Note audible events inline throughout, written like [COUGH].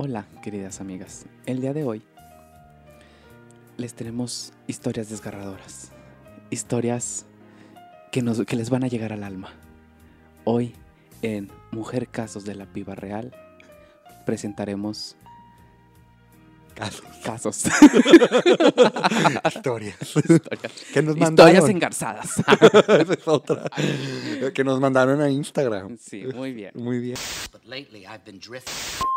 Hola, queridas amigas. El día de hoy les tenemos historias desgarradoras. Historias que, nos, que les van a llegar al alma. Hoy, en Mujer Casos de la Piba Real, presentaremos Casos. casos. [LAUGHS] Historias. Historias. que nos Historias mandaron. engarzadas. [LAUGHS] Esa es otra. que nos mandaron a Instagram. Sí, muy bien. Muy bien. But lately I've been drifting.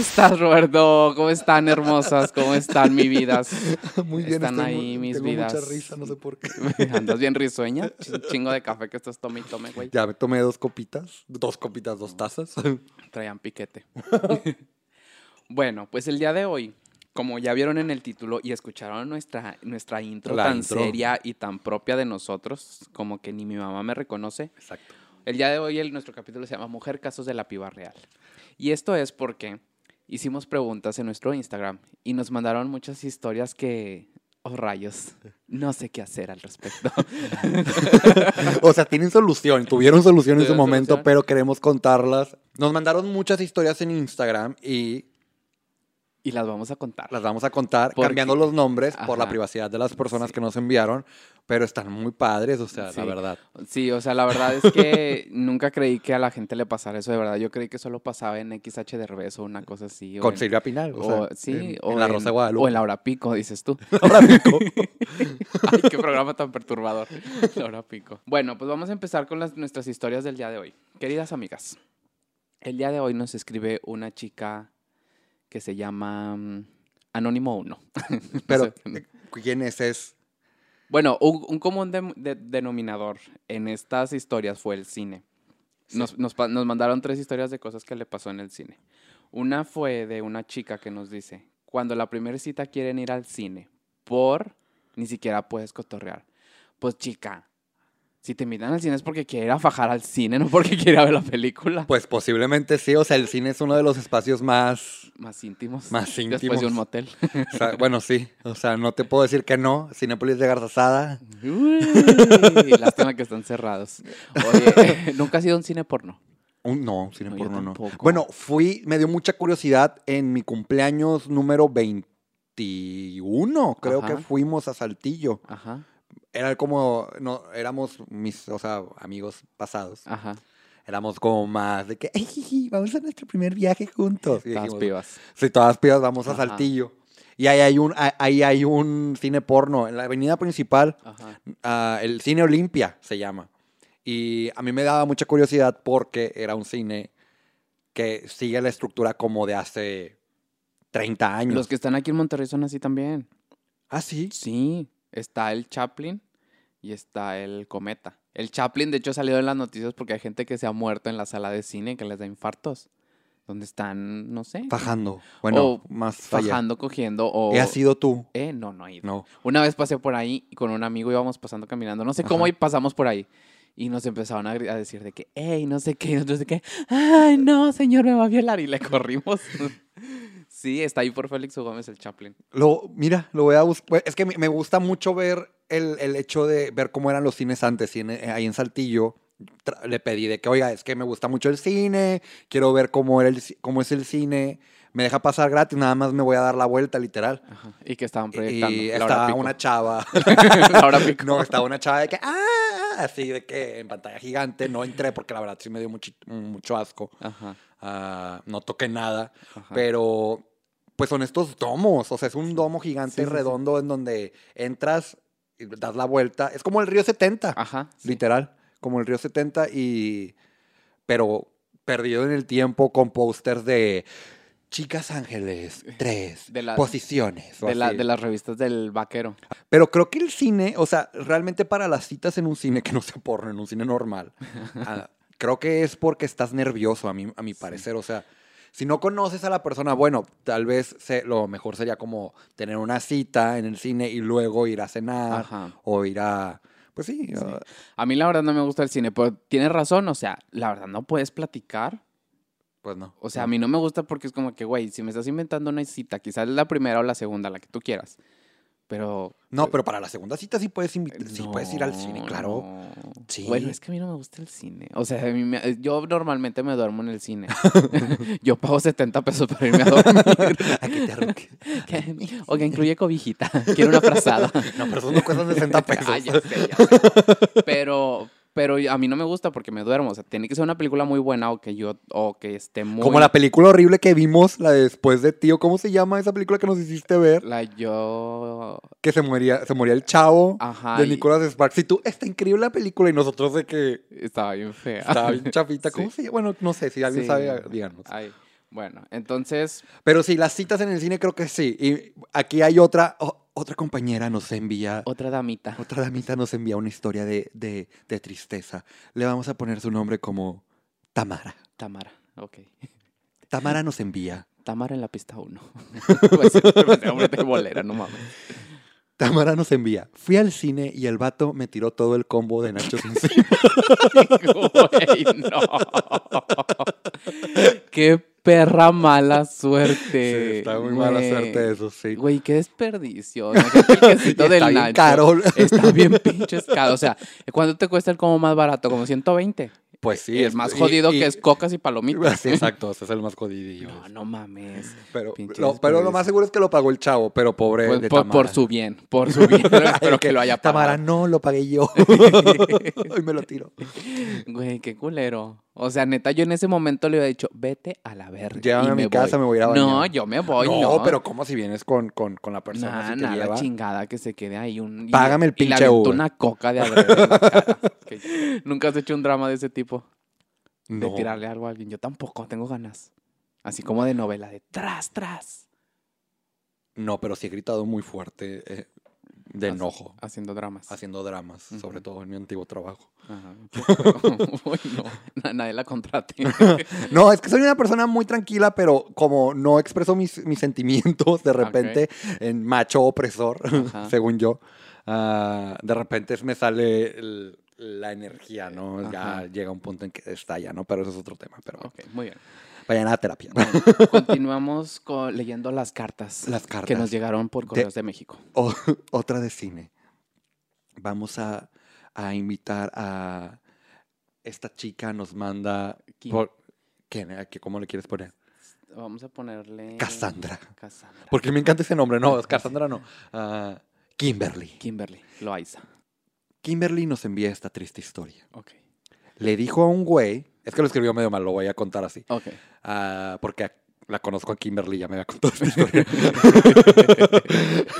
Estás, Roberto? ¿Cómo están, hermosas? ¿Cómo están, mi vidas? [LAUGHS] Muy bien. Están estoy ahí mis tengo vidas. mucha risa, no sé por qué. [LAUGHS] ¿Andas bien risueña? [LAUGHS] Ch- Chingo de café que estás tome y tome, güey. Ya me tomé dos copitas. Dos copitas, dos tazas. Traían piquete. bueno, pues el día de hoy, como ya vieron en el título y escucharon nuestra, nuestra intro La tan intro. seria y tan propia de nosotros, como que ni mi mamá me reconoce, Exacto. el día de hoy el, nuestro capítulo se llama Mujer Casos de la Piba Real. Y esto es porque hicimos preguntas en nuestro Instagram y nos mandaron muchas historias que... Oh, rayos. No sé qué hacer al respecto. [LAUGHS] O sea, tienen solución, tuvieron solución en su momento, solución. pero queremos contarlas. Nos mandaron muchas historias en Instagram y y las vamos a contar. las vamos a contar Porque- cambiando los nombres por la privacidad de las personas Sí. que nos enviaron, pero están muy padres, o sea, Sí. la verdad. Sí, o sea, la verdad es que [LAUGHS] nunca creí que a la gente le pasara eso de verdad. Yo creí que solo pasaba en XH de revés o una cosa así. Con Silvia Pinal, o, o- sea, sí, en, o en La Rosa de Guadalupe. O en La Hora Pico, dices tú. [LAUGHS] Ahora pico. [LAUGHS] Ay, qué programa tan perturbador. La Hora Pico. Bueno, pues vamos a empezar con las, nuestras historias del día de hoy. Queridas amigas, el día de hoy nos escribe una chica que se llama mm, Anónimo 1. [LAUGHS] Pero, ¿quién es? Es Bueno, un, un común de- de- denominador en estas historias fue el cine. Nos, nos nos mandaron tres historias de cosas que le pasó en el cine. Una fue de una chica que nos dice, cuando la primera cita quieren ir al cine, por ni siquiera puedes cotorrear. Pues chica, si te invitan al cine es porque quiere ir a fajar al cine, no porque quiere ver la película. Pues posiblemente sí, o sea, el cine es uno de los espacios más, Más íntimos. Más Después de íntimos. un motel. o sea, bueno, sí, o sea, no te puedo decir que no, Cinépolis de Garzazada, Uy, lástima que están cerrados. Oye, [LAUGHS] ¿nunca has ido a un cine porno? un, no, un cine No, porno no. Bueno, fui, me dio mucha curiosidad en mi cumpleaños número 21, creo Ajá. que fuimos a Saltillo. Ajá, Era como, no, éramos mis, o sea, amigos pasados. ajá. Éramos como más de que, "Ey, jiji, vamos a nuestro primer viaje juntos. Y Todas dijimos, pibas. Sí, todas pibas vamos a. Saltillo. Y ahí hay un, ahí- hay un cine porno. En la avenida principal, ah, el cine Olimpia se llama. Y a mí me daba mucha curiosidad porque era un cine que sigue la estructura como de hace 30 años. Los que están aquí en Monterrey son así también. Ah, sí. Sí, está el Chaplin y está el Cometa. El Chaplin, de hecho, ha salido en las noticias porque hay gente que se ha muerto en la sala de cine que les da infartos. Donde están, no sé, Fajando. Bueno, O más falla. bajando, cogiendo o... ¿Has sido tú? Eh, no, no he ido. No. Una vez pasé por ahí y con un amigo íbamos pasando caminando. No sé cómo Ajá. y pasamos por ahí. Y nos empezaron a, a decir de que, hey, no sé qué, y nosotros de que, ay, no, señor, me va a violar. Y le corrimos. [LAUGHS] sí, está ahí por Félix U. Gómez el Chaplin. Lo, mira, lo voy a buscar. Es que me gusta mucho ver el, el hecho de ver cómo eran los cines antes. y en- eh, ahí en Saltillo le pedí de que, oiga, es que me gusta mucho el cine, quiero ver cómo, era el, cómo es el cine. Me deja pasar gratis, nada más me voy a dar la vuelta, literal. Ajá. Y que estaban proyectando. Y estaba una chava. [LAUGHS] Pico. no, estaba una chava de que, ¡ah! Así de que en pantalla gigante. No entré porque la verdad sí me dio mucho, mucho asco. Ajá, Ah, no toqué nada. ajá. Pero, pues son estos domos. O sea, es un domo gigante Sí, redondo en donde entras y das la vuelta. Es como el río 70, Ajá. literal. Como el río 70 y... Pero perdido en el tiempo con pósters de Chicas Ángeles, tres De la- posiciones. De, la- de las revistas del vaquero. Pero creo que el cine, o sea, realmente para las citas en un cine que no sea porno, en un cine normal, [LAUGHS] ah, creo que es porque estás nervioso, a mi, a mi parecer. O sea, si no conoces a la persona, bueno, tal vez se- lo mejor sería como tener una cita en el cine y luego ir a cenar Ajá. o ir a. Pues sí, A mí la verdad no me gusta el cine, pero tienes razón, o sea, la verdad no puedes platicar. pues no. O sea, a mí no me gusta porque es como que, güey, si me estás inventando una cita, quizás es la primera o la segunda, la que tú quieras. Pero. No, pero para la segunda cita sí puedes, invi- sí puedes ir al cine, claro. no. Sí. Bueno, es que a mí no me gusta el cine. O sea, a mí me- yo normalmente me duermo en el cine. [LAUGHS] [LAUGHS] yo pago 70 pesos para irme a dormir. [LAUGHS] Aquí te arruque. Que- Oiga, incluye cobijita. Quiero una frazada. No, pero eso no cuesta 60 pesos. Ah, ya sé, ya sé. Pero, pero a mí no me gusta porque me duermo. O sea, tiene que ser una película muy buena o que yo, o que esté muy. Como la película horrible que vimos, la de Después de Tío. ¿Cómo se llama esa película que nos hiciste ver? La yo. Que se moría, se moría el chavo Ajá. de y Nicolas Sparks. Y tú, está increíble la película. Y nosotros de que Estaba bien fea. estaba bien chafita. [LAUGHS] ¿Cómo Sí. se llama? Bueno, no sé. Si alguien Sí. sabe, díganos. Ay, bueno, entonces. Pero sí, las citas en el cine creo que sí. Y aquí hay otra, otra compañera nos envía... Otra damita. Otra damita nos envía una historia de, de, de tristeza. Le vamos a poner su nombre como Tamara. Tamara. Ok. Tamara nos envía. Tamara en la pista 1. [LAUGHS] pues bolera, no mames. Tamara nos envía. Fui al cine y el vato me tiró todo el combo de nachos [LAUGHS] encima. Güey, no. [LAUGHS] Qué perra [LAUGHS] mala suerte. Sí, está muy mala suerte eso, sí. Güey, qué desperdicio. Imagínate [LAUGHS] el está del bien nacho. caro. Está bien pinches caro. O sea, ¿cuánto te cuesta el como más barato? Como 120. Pues sí. es más jodido que es cocas y palomitas. [LAUGHS] Sí, exacto, ese es el más jodidillo. No, no mames. pero, lo, pero lo más seguro es que lo pagó el chavo, pero pobre Pues, de por, Tamara. por su bien, por su bien. Espero que lo haya Tamara, pagado. no, lo pagué yo. Hoy me lo tiro. Güey, qué culero. O sea, neta, yo en ese momento le hubiera dicho, vete a la verga. Llévame y a mi casa, me voy a ir a No, bañar. yo me voy, no, no. pero ¿cómo si vienes con, con, con la persona Nah, nah, la lleva? chingada que se quede ahí. Un, y- Págame el y le pinche Uber. una coca de [LAUGHS] adrede en la cara. Que- Nunca has hecho un drama de ese tipo. De No. tirarle algo a alguien. Yo tampoco, tengo ganas. Así como de novela, de tras, tras. No, pero sí he gritado muy fuerte eh, de enojo, Haciendo dramas. haciendo dramas, sobre todo en mi antiguo trabajo. Ajá. [LAUGHS] [LAUGHS] Uy, no. Na- Nadie la contrate. [LAUGHS] No, es que soy una persona muy tranquila, pero como no expreso mis, mis sentimientos de repente en macho opresor, Ajá. según yo, ah, de repente me sale el- la energía, ¿no? Ya llega un punto en que estalla, ¿no? Pero eso es otro tema, pero ok, muy bien. Vayan a terapia. Bueno, [LAUGHS] continuamos con, leyendo las cartas. Las Que nos llegaron por Correos de, México. O- [LAUGHS] otra de cine. Vamos a, a invitar a esta chica, nos manda... ¿Quién? por- ¿Quién? ¿A qué- ¿Cómo le quieres poner? Vamos a ponerle... Cassandra. Cassandra. Porque me encanta ese nombre. No, Cassandra no. [LAUGHS] Ah, Kimberly. Kimberly. Loaiza. Kimberly nos envía esta triste historia. Ok. Le dijo a un güey, es que lo escribió medio mal, lo voy a contar así. Ok. Ah, porque la conozco a Kimberly, ya me había contado esta [LAUGHS] historia. [LAUGHS]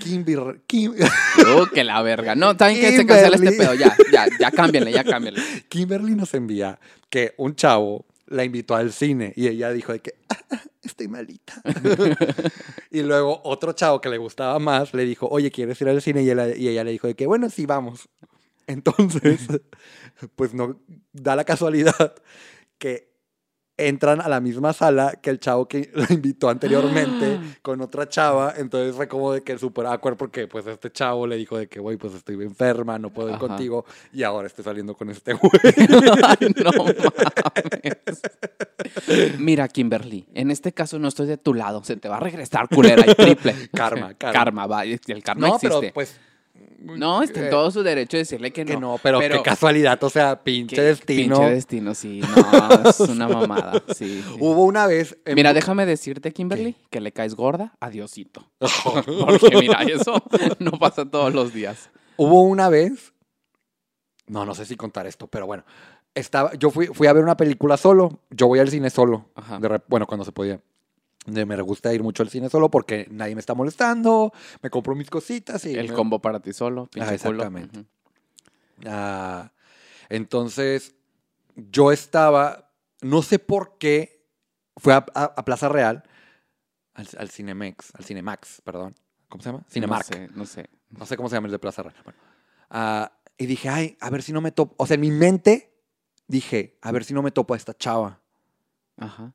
Kimber, Kim- Uh, que la verga. No, saben que se cancela este Kimberly. pedo. Ya, ya, ya cámbienle, ya cámbienle. Kimberly nos envía que un chavo la invitó al cine y ella dijo de que "Ah, ah, estoy malita. [LAUGHS] y luego otro chavo que le gustaba más le dijo, oye, ¿quieres ir al cine? Y ella le dijo de que bueno, sí, vamos. Entonces, [LAUGHS] pues no, da la casualidad que entran a la misma sala que el chavo que la [LAUGHS] invitó anteriormente con otra chava, entonces fue como de que súper awkward porque pues este chavo le dijo de que, güey, pues estoy enferma, no puedo ir Ajá. contigo y ahora estoy saliendo con este güey. [LAUGHS] No mames. Mira, Kimberly, en este caso no estoy de tu lado. Se te va a regresar culera y triple. Karma, karma. Karma, va. El karma No, existe. pero pues... no, está en todo su derecho de decirle que no. Que no, pero, qué casualidad, o sea, pinche Qué destino. Pinche destino, sí. No, es una [LAUGHS] mamada. Sí. Hubo una vez... en- Mira, déjame decirte, Kimberly, que le caes gorda a Diosito. [LAUGHS] Porque mira, eso [LAUGHS] no pasa todos los días. Hubo una vez, no, no sé si contar esto, pero bueno, estaba, yo fui, fui a ver una película solo, yo voy al cine solo, Ajá. de bueno, cuando se podía. De- me gusta ir mucho al cine solo porque nadie me está molestando, me compro mis cositas y... El me- combo para ti solo, Ah, exactamente. Ujú. Ah, entonces, yo estaba, no sé por qué, fue a, a- a Plaza Real, al, al Cinemex, al Cinemax, perdón. ¿Cómo se llama? Cinemark. No sé, no sé. No sé cómo se llama el de Plaza Real. Bueno, ah, y dije, ay, a ver si no me topo. O sea, en mi mente dije, a ver si no me topo a esta chava. Ajá.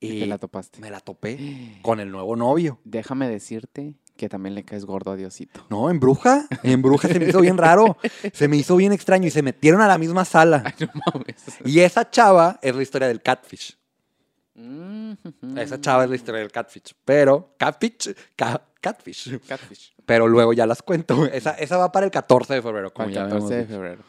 Y te la topaste. me la topé [GASPS] con el nuevo novio. Déjame decirte que también le caes gordo a Diosito. No, en Bruja. En Bruja se me hizo bien raro. Se me hizo bien extraño y se metieron a la misma sala. [LAUGHS] Ay, no mames. Y esa chava es la historia del catfish. Mm, Esa chava es la historia del catfish. Pero, catfish, ca- catfish. Catfish. Pero luego ya las cuento. Esa, esa va para el 14 de febrero, como el ya 14 de febrero.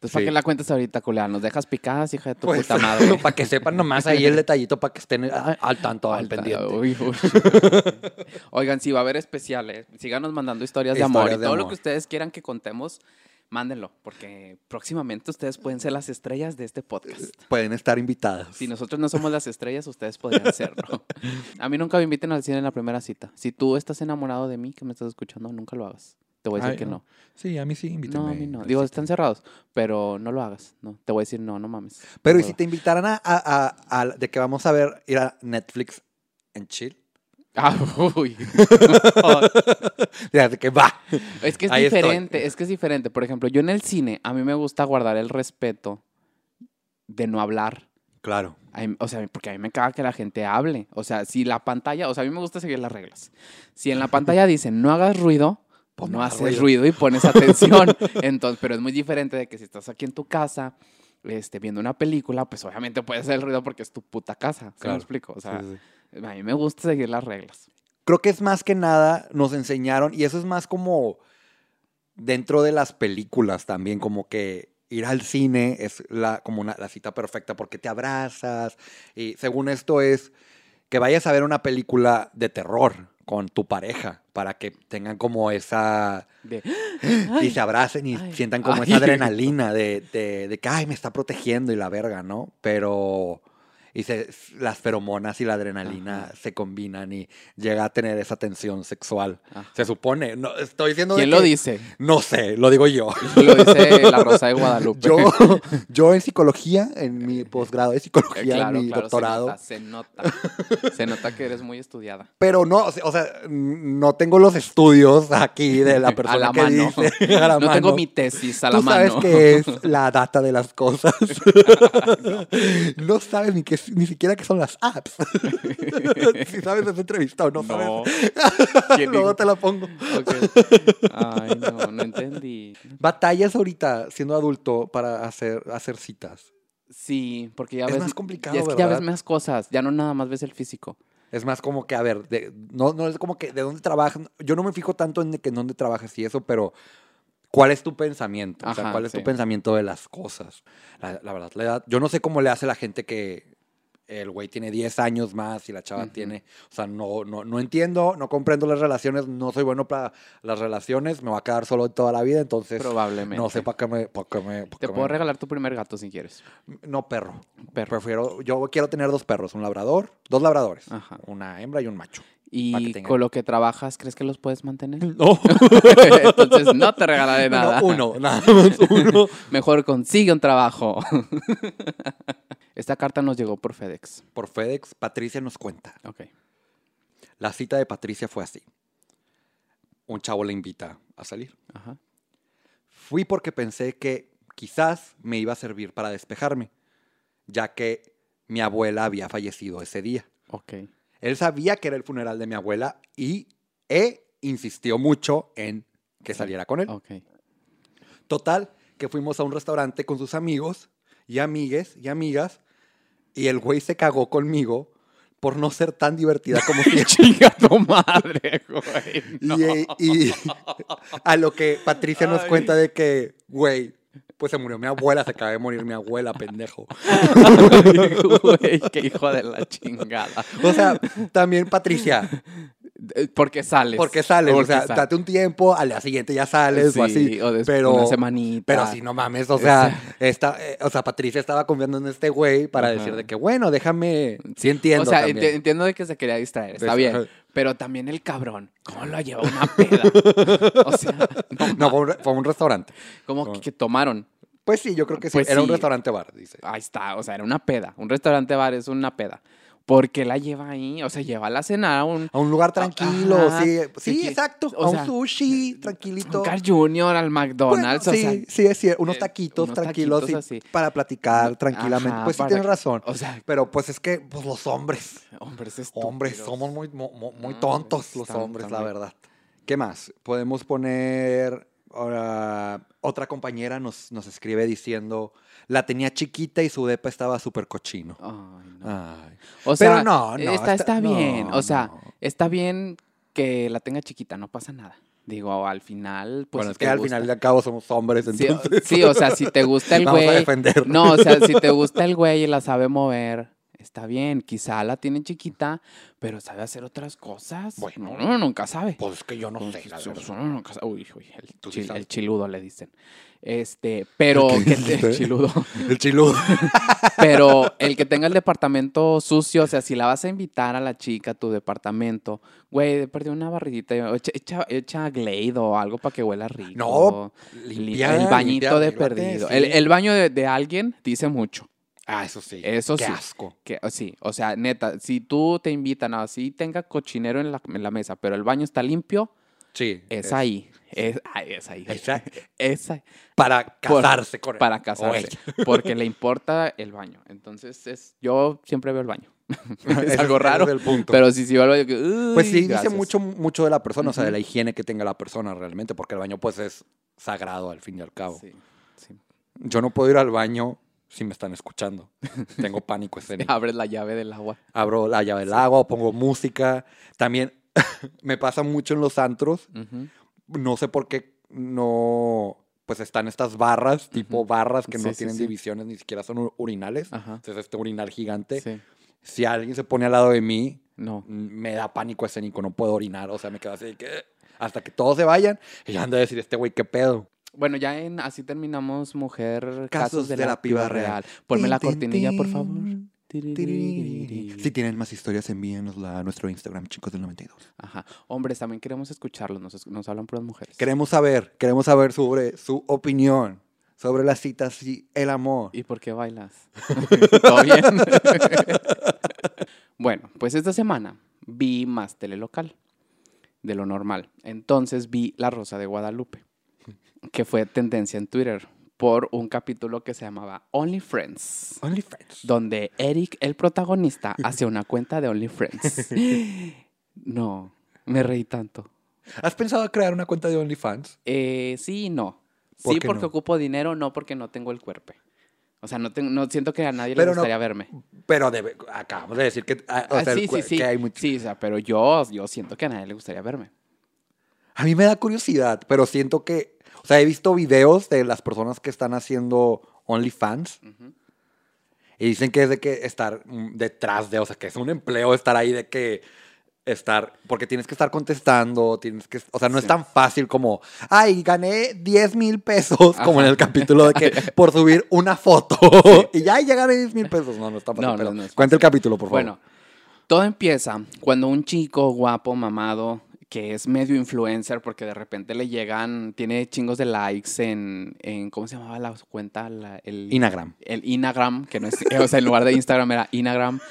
Entonces, ¿para Sí. qué la cuentas ahorita, culera? Nos dejas picadas, hija de tu Pues, puta [LAUGHS] madre. para que sepan nomás ahí el detallito, para que estén al tanto, al pendiente. uy, uy. [LAUGHS] Oigan, si va a haber especiales, síganos mandando historias de amor. Y todo lo que ustedes quieran que contemos, mándenlo. Porque próximamente ustedes pueden ser las estrellas de este podcast. Pueden estar invitadas. Si nosotros no somos las estrellas, ustedes podrían serlo. [LAUGHS] A mí nunca me inviten al cine en la primera cita. Si tú estás enamorado de mí, que me estás escuchando, nunca lo hagas. Te voy a decir Ay, que no. Sí, a mí sí, invítame. No, a mí no. Digo, están cerrados, pero no lo hagas. No, te voy a decir no, no mames. Pero ¿y si te invitaran a, a- a- de que vamos a ver, ir a Netflix en chill? Ah, [LAUGHS] uy. [LAUGHS] De que va. Es que es Ahí estoy. diferente, es que es diferente. Por ejemplo, yo en el cine, a mí me gusta guardar el respeto de no hablar. Claro. Mí- o sea, porque a mí me caga que la gente hable. O sea, si la pantalla, o sea, a mí me gusta seguir las reglas. Si en la [LAUGHS] pantalla dicen no hagas ruido, pues no haces ruido. y pones atención. [LAUGHS] Entonces, pero es muy diferente de que si estás aquí en tu casa, este, viendo una película, pues obviamente puedes hacer el ruido porque es tu puta casa. ¿Sí me explico? O sea, Sí, sí. a mí me gusta seguir las reglas. Creo que es más que nada, nos enseñaron, y eso es más como dentro de las películas también, como que ir al cine es la, como una, la cita perfecta porque te abrazas. Y según esto es que vayas a ver una película de terror con tu pareja para que tengan como esa... De, y se abracen y [GASPS] ay, sientan como ay. esa adrenalina de, de, de que, ay, me está protegiendo y la verga, ¿no? Pero... Y se, las feromonas y la adrenalina Ajá. se combinan y llega a tener esa tensión sexual. Ajá. Se supone. No, estoy diciendo de ¿Quién lo que- dice? No sé, lo digo yo. Lo dice la Rosa de Guadalupe. Yo, yo en psicología, en mi [LAUGHS] posgrado de psicología, Claro, en mi claro, doctorado. Se nota, se nota. Se nota que eres muy estudiada. Pero no, o sea, no tengo los estudios aquí de la [LAUGHS] persona a la que mano. dice. [LAUGHS] a la no tengo mano. mi tesis a la Tú sabes mano. qué es la data de las cosas. no sabes ni, qué, es- ni siquiera qué son las apps. [LAUGHS] si sabes de esa entrevista o no, No. sabes. [LAUGHS] ¿Quién Luego te la pongo. Ay, no, no entendí. Batallas ahorita siendo adulto para hacer, hacer citas. Sí, porque ya Es ves. más complicado, es que ya ves más cosas. Ya no nada más ves el físico. Es más como que, a ver, de- no, no es como que de dónde trabajas. Yo no me fijo tanto en de que en dónde trabajas y eso, pero ¿cuál es tu pensamiento? o sea, ¿cuál es sí. tu pensamiento de las cosas? La, la verdad, la edad- yo no sé cómo le hace la gente que el güey tiene 10 años más y la chava tiene, o sea, no, no, no entiendo, no comprendo las relaciones, no soy bueno para las relaciones, me va a quedar solo toda la vida, entonces Probablemente. no sé para qué me... pa' qué me- pa' Te qué puedo me- regalar tu primer gato si quieres. No, perro. Perro. Prefiero, yo quiero tener dos perros, un labrador, dos labradores, Ajá. una hembra y un macho. Y tengan. con lo que trabajas, ¿crees que los puedes mantener? [LAUGHS] No. Entonces no te regalaré nada. No, uno, [LAUGHS] nada más uno. Mejor consigue un trabajo. [LAUGHS] Esta carta nos llegó por FedEx. Por FedEx, Patricia nos cuenta. Ok. La cita de Patricia fue así. Un chavo le invita a salir. Ajá. Fui porque pensé que quizás me iba a servir para despejarme, ya que mi abuela había fallecido ese día. Ok. Él sabía que era el funeral de mi abuela y e insistió mucho en que saliera con él. Total, que fuimos a un restaurante con sus amigos y amigues y amigas y el güey se cagó conmigo por no ser tan divertida como [LAUGHS] si Chinga tu madre, güey. No. y, y a lo que Patricia nos Ay. cuenta de que, güey, pues se murió mi abuela, se acaba de morir mi abuela, pendejo. [LAUGHS] Güey, qué hijo de la chingada. O sea, también Patricia, Porque sales. porque sales, o sea, sales. date un tiempo, al día siguiente ya sales o así. Sí, o pero, una semanita. pero si no mames, o sea, [LAUGHS] esta, eh, o sea, Patricia estaba confiando en este güey para Ajá. decir de que, bueno, déjame, sí entiendo O sea, enti- entiendo de que se quería distraer, está bien. Pero también el cabrón, ¿cómo lo llevó a una peda? [LAUGHS] O sea, no, No, fue un, re- fue un restaurante. como que, que tomaron. Pues sí, yo creo que sí. Pues Era un restaurante bar, dice. Ahí está, o sea, era una peda. Un restaurante bar es una peda. ¿Por qué la lleva ahí? O sea, lleva a la a un, A un lugar tranquilo, Ajá. sí. Sí, exacto. o a sea, un sushi, un tranquilito. Carl Jr., al Bueno, McDonald's, o sí, sea, sí, es cierto. Unos eh, taquitos unos tranquilos taquitos así. para platicar tranquilamente. Ajá, pues sí, tienes que- razón. o sea, Pero pues es que pues, los hombres, hombres estúpidos. hombres, somos muy, muy No, tontos los hombres, la verdad. ¿Qué más? Podemos poner... ahora, otra compañera nos, nos escribe diciendo, la tenía chiquita y su depa estaba súper cochino. Ay, no. Ay. O Pero sea, no, no, está, está- está bien. no, o sea, no. está bien que la tenga chiquita, no pasa nada. Digo, al final, pues. bueno, si es que al gusta- final de cabo somos hombres, Sí, o- entonces... sí, o sea, si te gusta el [LAUGHS] Vamos a güey. No, o sea, si te gusta el güey y la sabe mover, está bien. Quizá la tiene chiquita, pero sabe hacer otras cosas. Bueno. no, nunca sabe. Pues es que yo no Pues, sé, la verdad. uno nunca sabe. Uy, uy, el, Tú sí chil- sabes. el chiludo le dicen. Este, pero [LAUGHS] ¿El que [LAUGHS] el chiludo. El [LAUGHS] chiludo. Pero el que tenga el departamento sucio, o sea, si la vas a invitar a la chica a tu departamento, güey, perdió una barridita, echa, echa, echa Glade o algo para que huela rico. No, limpia, el bañito limpia, de perdido. sí. El, el baño de, de alguien dice mucho. Ah, eso sí. Eso Qué sí. asco. Que, o sí, o sea, neta, si tú te invitan a así tenga cochinero en la, en la mesa, pero el baño está limpio, Sí. es, ahí. Es, ay, es ahí. Esa- [LAUGHS] Es ahí. para Por- casarse con él. Para casarse. Porque le [LAUGHS] importa el baño. Entonces, es, yo siempre veo el baño. [LAUGHS] Es algo raro. el punto. Pero si sí veo el baño, pues sí, gracias. dice mucho, mucho de la persona, o sea, de la higiene que tenga la persona realmente, porque el baño pues es sagrado al fin y al cabo. Sí, sí. Yo no puedo ir al baño si me están escuchando. [LAUGHS] Tengo pánico escénico. [LAUGHS] Abres la llave del agua. Abro la llave del agua o pongo música. También [LAUGHS] me pasa mucho en los antros. No sé por qué no, pues están estas barras, tipo barras que no Sí, tienen sí. divisiones, ni siquiera son ur- urinales. Ajá. Entonces este urinal gigante. Si alguien se pone al lado de mí, No. me da pánico escénico, no puedo orinar, o sea, me quedo así de que hasta que todos se vayan y ya anda a decir este güey qué pedo. Bueno, ya en así terminamos, mujer. Casos de la piba real. Ponme la Tin, tin, cortinilla, por favor. Si tienen más historias, envíenosla a nuestro Instagram, chicos del 92. Ajá. Hombres, también queremos escucharlos. Nos, nos hablan puras mujeres. Queremos saber, queremos saber sobre su opinión sobre las citas y el amor. ¿Y por qué bailas? [LAUGHS] ¿Todo bien? [LAUGHS] bueno, pues esta semana vi más telelocal de lo normal. Entonces vi La Rosa de Guadalupe, que fue tendencia en Twitter por un capítulo que se llamaba Only Friends, OnlyFans. donde Eric, el protagonista, [LAUGHS] hace una cuenta de Only Friends. [LAUGHS] No, me reí tanto. ¿Has pensado crear una cuenta de OnlyFans? Eh, sí y no. ¿Por Sí porque no? ocupo dinero, no porque no tengo el cuerpo. O sea, no, tengo, no siento que a nadie Pero le no- gustaría verme. Pero debe- acabamos de decir que, ah, o Ah, sea, sí, sí, sí. que hay mucho- Sí, o sea, pero yo, yo siento que a nadie le gustaría verme. A mí me da curiosidad, pero siento que, o sea, he visto videos de las personas que están haciendo OnlyFans y dicen que es de que estar detrás de, o sea, que es un empleo estar ahí de que estar, porque tienes que estar contestando, tienes que, o sea, no es tan fácil como, ay, gané 10 mil pesos, como en el capítulo de que [LAUGHS] por subir una foto [LAUGHS] y ya, ya gané 10 mil pesos. No, no está fácil, No, no, pero no es cuenta el capítulo, por favor. Bueno, todo empieza cuando un chico guapo, mamado, que es medio influencer porque de repente le llegan, tiene chingos de likes en, en ¿cómo se llamaba la cuenta? La- el, Inagram. el Inagram, que no es, o sea, en lugar de Instagram era Inagram. [LAUGHS]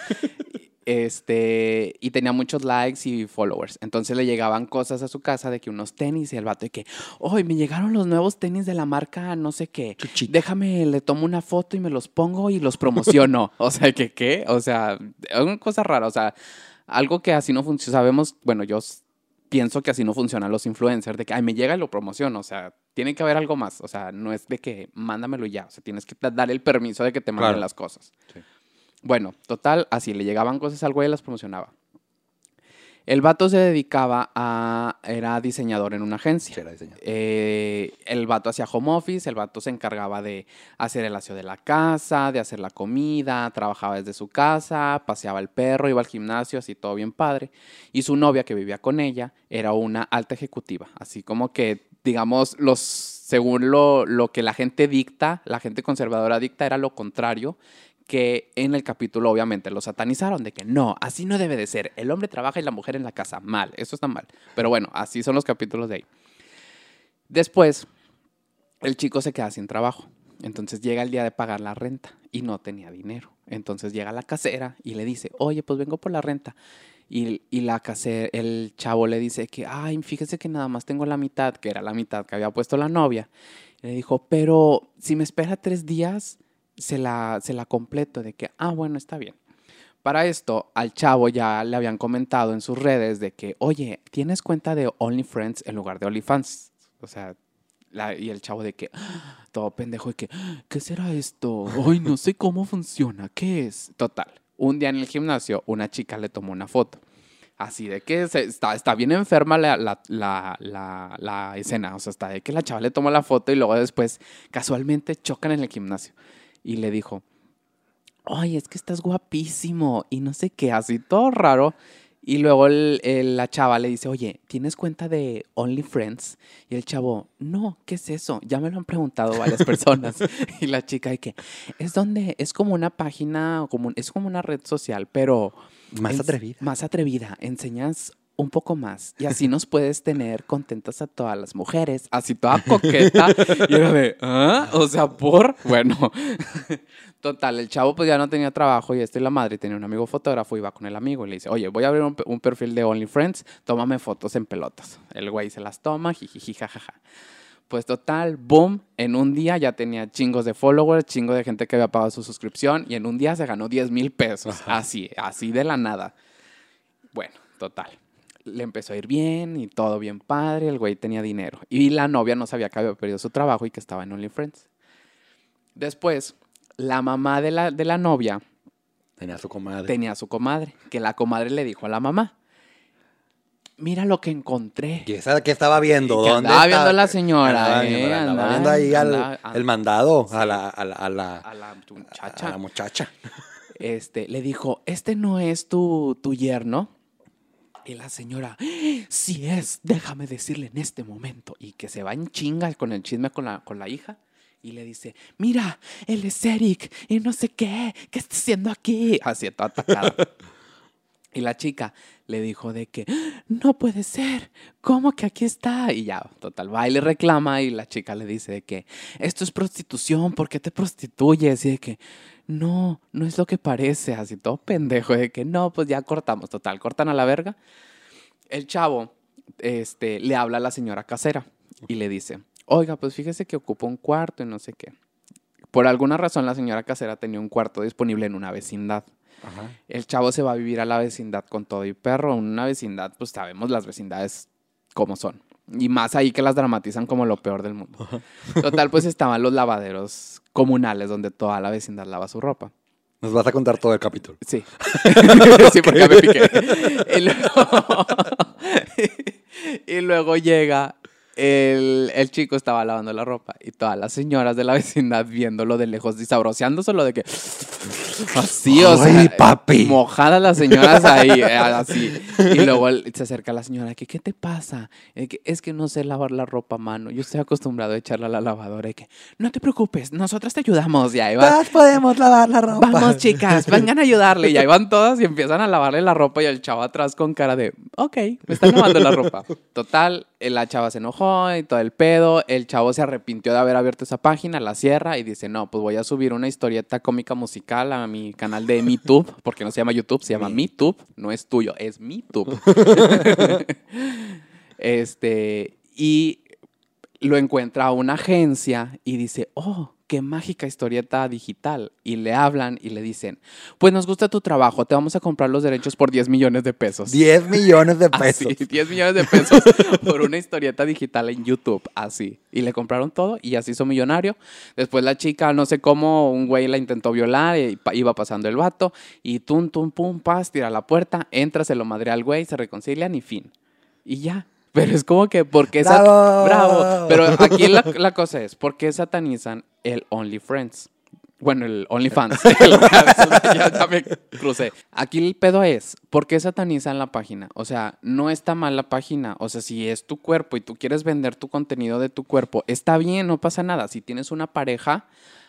Este, y tenía muchos likes y followers. Entonces le llegaban cosas a su casa de que unos tenis y el vato de que, hoy me llegaron los nuevos tenis de la marca no sé qué. Chuchita. Déjame, le tomo una foto y me los pongo y los promociono. [LAUGHS] o sea, que qué? O sea, es una cosa rara. O sea, algo que así no funciona. Sabemos, bueno, yo pienso que así no funcionan los influencers, de que, ay, me llega y lo promociono. O sea, tiene que haber algo más. O sea, no es de que mándamelo y ya. O sea, tienes que da- dar el permiso de que te manden Claro. las cosas. Sí. Bueno, total, así le llegaban cosas al güey y las promocionaba. El vato se dedicaba a. Era diseñador en una agencia. Sí, era diseñador. Eh, el vato hacía home office, el vato se encargaba de hacer el aseo de la casa, de hacer la comida, trabajaba desde su casa, paseaba el perro, iba al gimnasio, así todo bien padre. Y su novia que vivía con ella era una alta ejecutiva, así como que, digamos, los, según lo, lo que la gente dicta, la gente conservadora dicta era lo contrario, que en el capítulo obviamente lo satanizaron de que no, así no debe de ser. El hombre trabaja y la mujer en la casa. Mal, eso está mal. Pero bueno, así son los capítulos de ahí. Después, el chico se queda sin trabajo. Entonces llega el día de pagar la renta y no tenía dinero. Entonces llega la casera y le dice, oye, pues vengo por la renta. Y, y la casera, el chavo le dice que, ay, fíjese que nada más tengo la mitad, que era la mitad que había puesto la novia. Le dijo, pero si me espera tres días, se la, se la completo. De que, ah, bueno, está bien. Para esto, al chavo ya le habían comentado en sus redes de que, oye, tienes cuenta de OnlyFriends en lugar de OnlyFans. O sea, la- y el chavo de que, "Ah", todo pendejo, de que, "Ah, ¿qué será esto? Ay, no sé cómo funciona, ¿qué es? Total, un día en el gimnasio, una chica le tomó una foto. Así de que está, está bien enferma la, la, la, la, escena. O sea, está de que la chava le tomó la foto y luego después casualmente chocan en el gimnasio. Y le dijo, ay, es que estás guapísimo y no sé qué, así todo raro. Y luego el- el- la chava le dice, oye, ¿tienes cuenta de OnlyFriends? Y el chavo, no, ¿qué es eso? Ya me lo han preguntado varias personas. [LAUGHS] [LAUGHS] y la chica, de que es donde, es como una página, como, es como una red social, pero... Más atrevida. Más atrevida, enseñas un poco más y así nos puedes tener contentas a todas las mujeres, así toda coqueta. y era de, ¿ah? O sea, por, bueno. [LAUGHS] Total, el chavo pues ya no tenía trabajo y este la madre tenía un amigo fotógrafo, iba con el amigo y le dice, oye, voy a abrir un perfil de OnlyFriends, tómame fotos en pelotas. El güey se las toma, jijiji, jajaja. Pues total, boom, en un día ya tenía chingos de followers, chingo de gente que había pagado su suscripción y en un día se ganó 10 mil pesos. Así, así de la nada. Bueno, total. Le empezó a ir bien y todo bien padre, el güey tenía dinero. Y la novia no sabía que había perdido su trabajo y que estaba en OnlyFriends. Después, la mamá de la, de la novia Tenía su comadre. tenía a su comadre, que la comadre le dijo a la mamá, mira lo que encontré. ¿Y esa que estaba viendo? ¿Dónde andaba está? viendo la señora, Andaba, eh, andaba andaba- viendo ahí al- andaba- el mandado Sí. a, la, a, la, a, la, A la a muchacha. la muchacha. este, le dijo, ¿este no es tu, tu yerno? Y la señora, sí es, déjame decirle en este momento. Y que se va en chingas con el chisme con la, con la hija. Y le dice, mira, él es Eric y no sé qué, ¿qué está haciendo aquí? Así, toda atacada. [LAUGHS] Y la chica le dijo de que, no puede ser, ¿cómo que aquí está? Y ya, total, va y le reclama y la chica le dice de que, esto es prostitución, ¿por qué te prostituyes? Y de que, no, no es lo que parece, así todo pendejo, de que, no, pues ya cortamos, total, cortan a la verga. El chavo, este, le habla a la señora casera y le dice, oiga, pues fíjese que ocupa un cuarto y no sé qué. Por alguna razón la señora casera tenía un cuarto disponible en una vecindad. Ajá. El chavo se va a vivir a la vecindad con todo y perro. En una vecindad, pues sabemos las vecindades como son. Y más ahí que las dramatizan como lo peor del mundo. [LAUGHS] Total, pues estaban los lavaderos comunales donde toda la vecindad lava su ropa. Nos vas a contar todo el capítulo. Sí. [LAUGHS] [LAUGHS] sí, porque me piqué. Y luego, y luego llega el, el chico estaba lavando la ropa y todas las señoras de la vecindad viéndolo de lejos y sabroseándoselo de que así, o Ay, sea, papi. mojadas las señoras ahí, eh, así. [LAUGHS] Y luego se acerca la señora que ¿qué te pasa? Eh, es que no sé lavar la ropa a mano. Yo estoy acostumbrado a echarla a la lavadora y que no te preocupes, nosotras te ayudamos. Y ahí va. Todas podemos lavar la ropa. Vamos, chicas, [LAUGHS] vengan a ayudarle. Y ahí van todas y empiezan a lavarle la ropa y el chavo atrás con cara de, ok, me están lavando la ropa. Total, eh, la chava se enojó y todo el pedo. El chavo se arrepintió de haber abierto esa página, la cierra y dice, no, pues voy a subir una historieta cómica musical a mi canal de MeTube, porque no se llama YouTube, se llama MeTube. No es tuyo, es MeTube. [LAUGHS] este, y lo encuentra a una agencia y dice, oh, qué mágica historieta digital. Y le hablan y le dicen, pues nos gusta tu trabajo, te vamos a comprar los derechos por 10 millones de pesos. 10 [LAUGHS] millones de pesos. Así, 10 millones de pesos por una historieta digital en YouTube, así. Y le compraron todo y así hizo millonario. Después la chica, no sé cómo, un güey la intentó violar y iba pasando el vato y tum, tum, pum, pas, tira la puerta, entra, se lo madrea al güey, se reconcilian y fin. Y ya. [LAUGHS] Pero es como que, ¿por qué ¡Bravo! Bravo. Pero aquí la, la cosa es, ¿por qué satanizan el OnlyFriends? Bueno, el OnlyFans. [LAUGHS] El- ya, ya me crucé. Aquí el pedo es, ¿por qué satanizan la página? O sea, no está mal la página. O sea, si es tu cuerpo y tú quieres vender tu contenido de tu cuerpo, está bien, no pasa nada. Si tienes una pareja,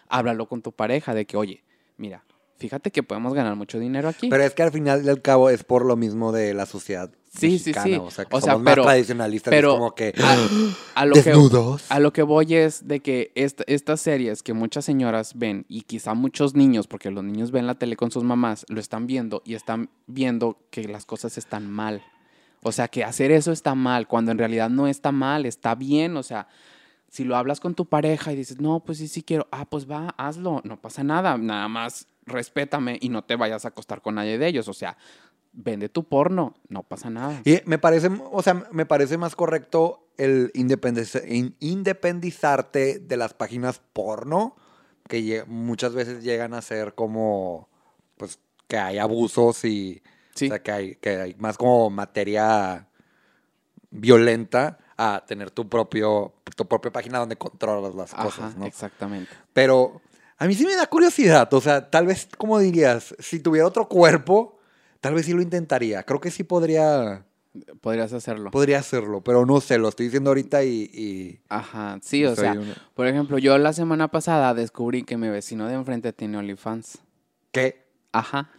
háblalo con tu pareja de que, oye, mira, fíjate que podemos ganar mucho dinero aquí. Pero es que al final y al cabo es por lo mismo de la sociedad Sí, sí, mexicana, sí. O sea, que O sea, somos pero- más tradicionalistas. pero es como que. A [GASPS] lo que, Desnudos. a lo que voy es de que esta- estas series que muchas señoras ven y quizá muchos niños, porque los niños ven la tele con sus mamás, lo están viendo y están viendo que las cosas están mal. O sea, que hacer eso está mal, cuando en realidad no está mal, está bien. O sea, si lo hablas con tu pareja y dices, no, pues sí, sí quiero, ah, pues va, hazlo, no pasa nada, nada más respétame y no te vayas a acostar con nadie de ellos. O sea, vende tu porno, no pasa nada. Y me parece, o sea, me parece más correcto el independiz- in- independizarte de las páginas porno, que muchas veces llegan a ser como, pues, que hay abusos y, Sí. o sea, que hay, que hay más como materia violenta a tener tu propio, tu propia página donde controlas las Ajá, cosas, ¿no? exactamente. Pero a mí sí me da curiosidad, o sea, tal vez, como dirías, si tuviera otro cuerpo, tal vez sí lo intentaría. Creo que sí podría, Podrías hacerlo. podría hacerlo, pero no sé, lo estoy diciendo ahorita y... y Ajá, sí, o soy sea, por ejemplo, yo la semana pasada descubrí que mi vecino de enfrente tiene OnlyFans. ¿Qué? Ajá.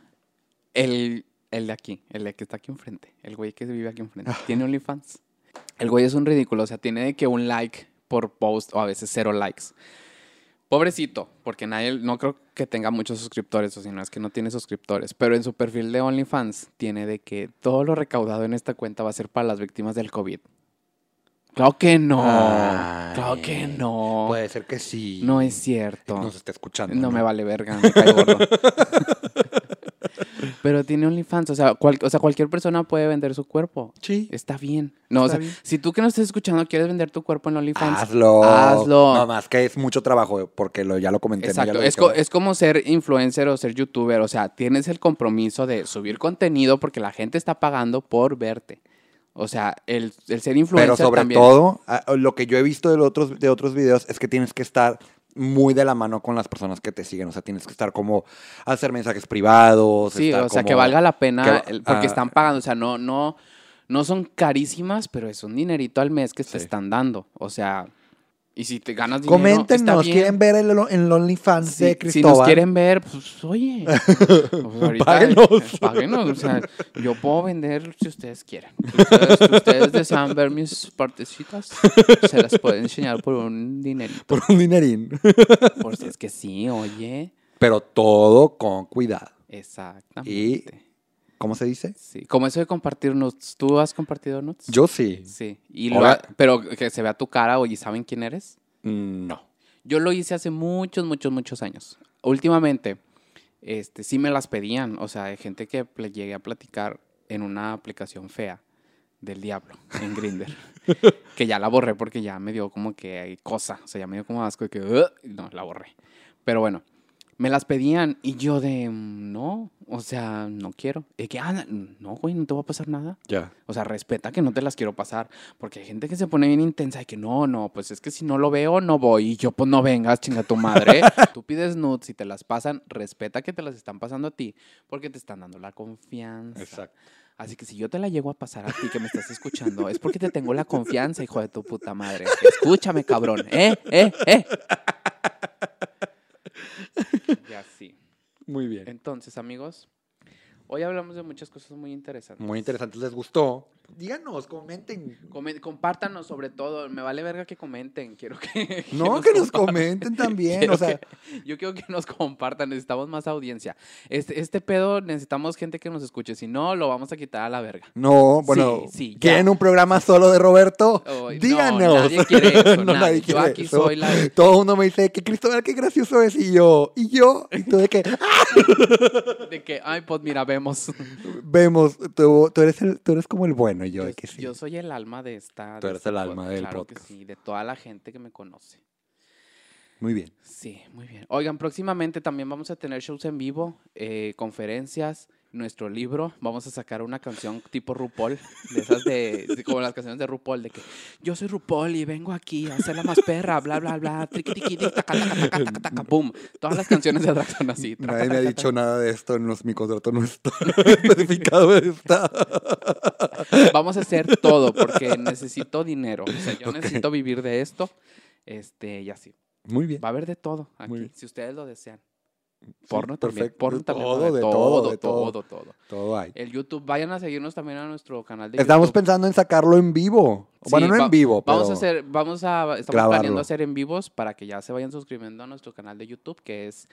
El, el de aquí, el de que está aquí enfrente, el güey que vive aquí enfrente, tiene OnlyFans. El güey es un ridículo, o sea, tiene de que un like por post o a veces cero likes. Pobrecito, porque nadie, no creo que tenga muchos suscriptores, o si no es que no tiene suscriptores, pero en su perfil de OnlyFans tiene de que todo lo recaudado en esta cuenta va a ser para las víctimas del COVID. Claro que no, Ay. claro que no. Puede ser que sí. No es cierto. Nos está escuchando. No me vale verga, me cae gordo. [LAUGHS] Pero tiene OnlyFans, o sea, cual- o sea, cualquier persona puede vender su cuerpo. Sí. Está bien. No, Está o sea, bien. si tú que nos estás escuchando quieres vender tu cuerpo en OnlyFans, Hazlo. Hazlo. No más que es mucho trabajo, porque lo, ya lo comenté. Es, como ser influencer o ser youtuber. O sea, tienes el compromiso de subir contenido porque la gente está pagando por verte. O sea, el, el ser influencer Pero sobre también. todo, a- lo que yo he visto de otros, de otros videos es que tienes que estar muy de la mano con las personas que te siguen. O sea, tienes que estar como hacer mensajes privados. Sí, estar o sea, como- que valga la pena que- porque ah. están pagando. O sea, no, no, no son carísimas, pero es un dinerito al mes que te están dando. O sea, y si te ganas dinero, está Coméntenos, bien. ¿quieren ver el, el OnlyFans de si Cristóbal? nos quieren ver, pues oye, [LAUGHS] pues, ahorita, Páguenos. eh, páguenos, o sea, yo puedo vender si ustedes quieren. Si ustedes, si ustedes desean ver mis partecitas, se las pueden enseñar por un dinerito. Por un dinerín. Por si es que sí, oye. Pero todo con cuidado. Exactamente. ¿Cómo se dice? Sí. Como eso de compartir nudes. ¿Tú has compartido nudes? Yo sí. Sí. Y lo ha- pero que se vea tu cara o y saben quién eres. Mm, No. Yo lo hice hace muchos, muchos, muchos años. Últimamente, este, sí me las pedían. O sea, hay gente que le llegué a platicar en una aplicación fea del diablo, en Grinder. [LAUGHS] que ya la borré porque ya me dio como que hay cosa. O sea, ya me dio como asco de que, "Ugh", no, la borré. Pero bueno, me las pedían y yo de, "Mm, no, o sea, no quiero. Y que, ah, no, güey, no te va a pasar nada. Ya. O sea, respeta que no te las quiero pasar. Porque hay gente que se pone bien intensa y que no, no, pues es que si no lo veo, no voy. Y yo, pues no vengas, chinga tu madre. [LAUGHS] Tú pides nudes y te las pasan, respeta que te las están pasando a ti porque te están dando la confianza. Exacto. Así que si yo te la llego a pasar a ti que me estás escuchando, es porque te tengo la confianza, hijo de tu puta madre. Escúchame, cabrón. ¿Eh? ¿Eh? ¿Eh? [LAUGHS] Y así. Muy bien. Entonces, amigos, hoy hablamos de muchas cosas muy interesantes. Muy interesante. ¿Les gustó? Díganos, comenten. Comen- compártanos sobre todo. Me vale verga que comenten. [LAUGHS] Quiero que. No, que nos comenten también. [LAUGHS] Quiero O sea, que- yo quiero que nos compartan. Necesitamos más audiencia. Este, este pedo necesitamos gente que nos escuche. Si no, lo vamos a quitar a la verga. no, bueno, Sí, sí, ya. ¿quieren un programa solo de Roberto? No, Díganos. nadie quiere [LAUGHS] eso, No, nadie. Yo quiere aquí eso. soy la- Todo el mundo me dice que Cristóbal, qué gracioso es. Y yo, y yo, y tú de que ¡ah! De que, ay, pues mira, vemos. vemos, tú, tú eres el, tú eres como el bueno. Yo, de que sí. Yo soy el alma de esta. Tú de eres este el alma del claro podcast. Que sí, de toda la gente que me conoce. Muy bien. Sí, muy bien. Oigan, próximamente también vamos a tener shows en vivo, eh, conferencias, nuestro libro. Vamos a sacar una canción tipo RuPaul, de esas de, de- como las canciones de RuPaul, de que yo soy RuPaul y vengo aquí a hacer la más perra, bla, bla, bla, triqui, tiqui, tic, taca, taca, taca, taca, taca, boom. Todas las canciones de drag son así. Nadie me ha dicho nada de esto en los, mi contrato no está [LAUGHS] especificado está. Vamos a hacer todo porque [LAUGHS] necesito dinero. O sea, yo necesito vivir de esto. Este, y así. Muy bien. Va a haber de todo aquí, si ustedes lo desean. Porno también. perfecto. Porno también. todo, de de todo, todo, todo, de todo. todo, todo. Todo hay. El YouTube, vayan a seguirnos también a nuestro canal de Estamos YouTube. pensando en sacarlo en vivo. bueno, Sí, no en vivo, pero... Vamos a hacer, vamos a, estamos grabarlo. planeando hacer en vivos para que ya se vayan suscribiendo a nuestro canal de YouTube, que es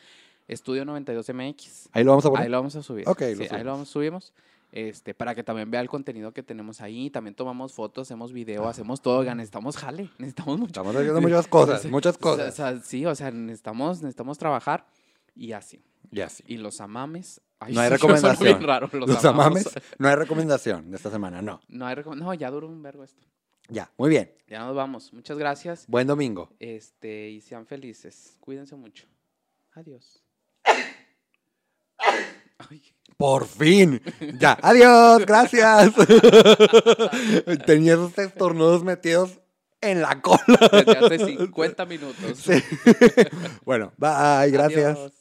Estudio 92MX. Ahí lo vamos a poner. Ahí lo vamos a subir. Ok, lo Sí, ahí lo subimos. Este, para que también vea el contenido que tenemos ahí. También tomamos fotos, hacemos video, hacemos todo. Necesitamos jale, [LAUGHS] necesitamos mucho. Estamos haciendo muchas [LAUGHS] cosas, muchas o sea, cosas. o sea, sí, o sea, necesitamos, necesitamos trabajar y así. Ya sí. Y los amames. ay, No [LAUGHS] hay sí, recomendación. bien raro, los, Los amames, no hay recomendación de esta semana, no. No, hay no, ya duró un verbo esto. Ya, muy bien. Ya nos vamos. Muchas gracias. Buen domingo. Este, y sean felices. Cuídense mucho. Adiós. Por fin. Ya. Adiós. Gracias. [LAUGHS] Tenía esos estornudos metidos en la cola. desde hace 50 [LAUGHS] minutos. Sí. [LAUGHS] Bueno, bye. Gracias. Adiós.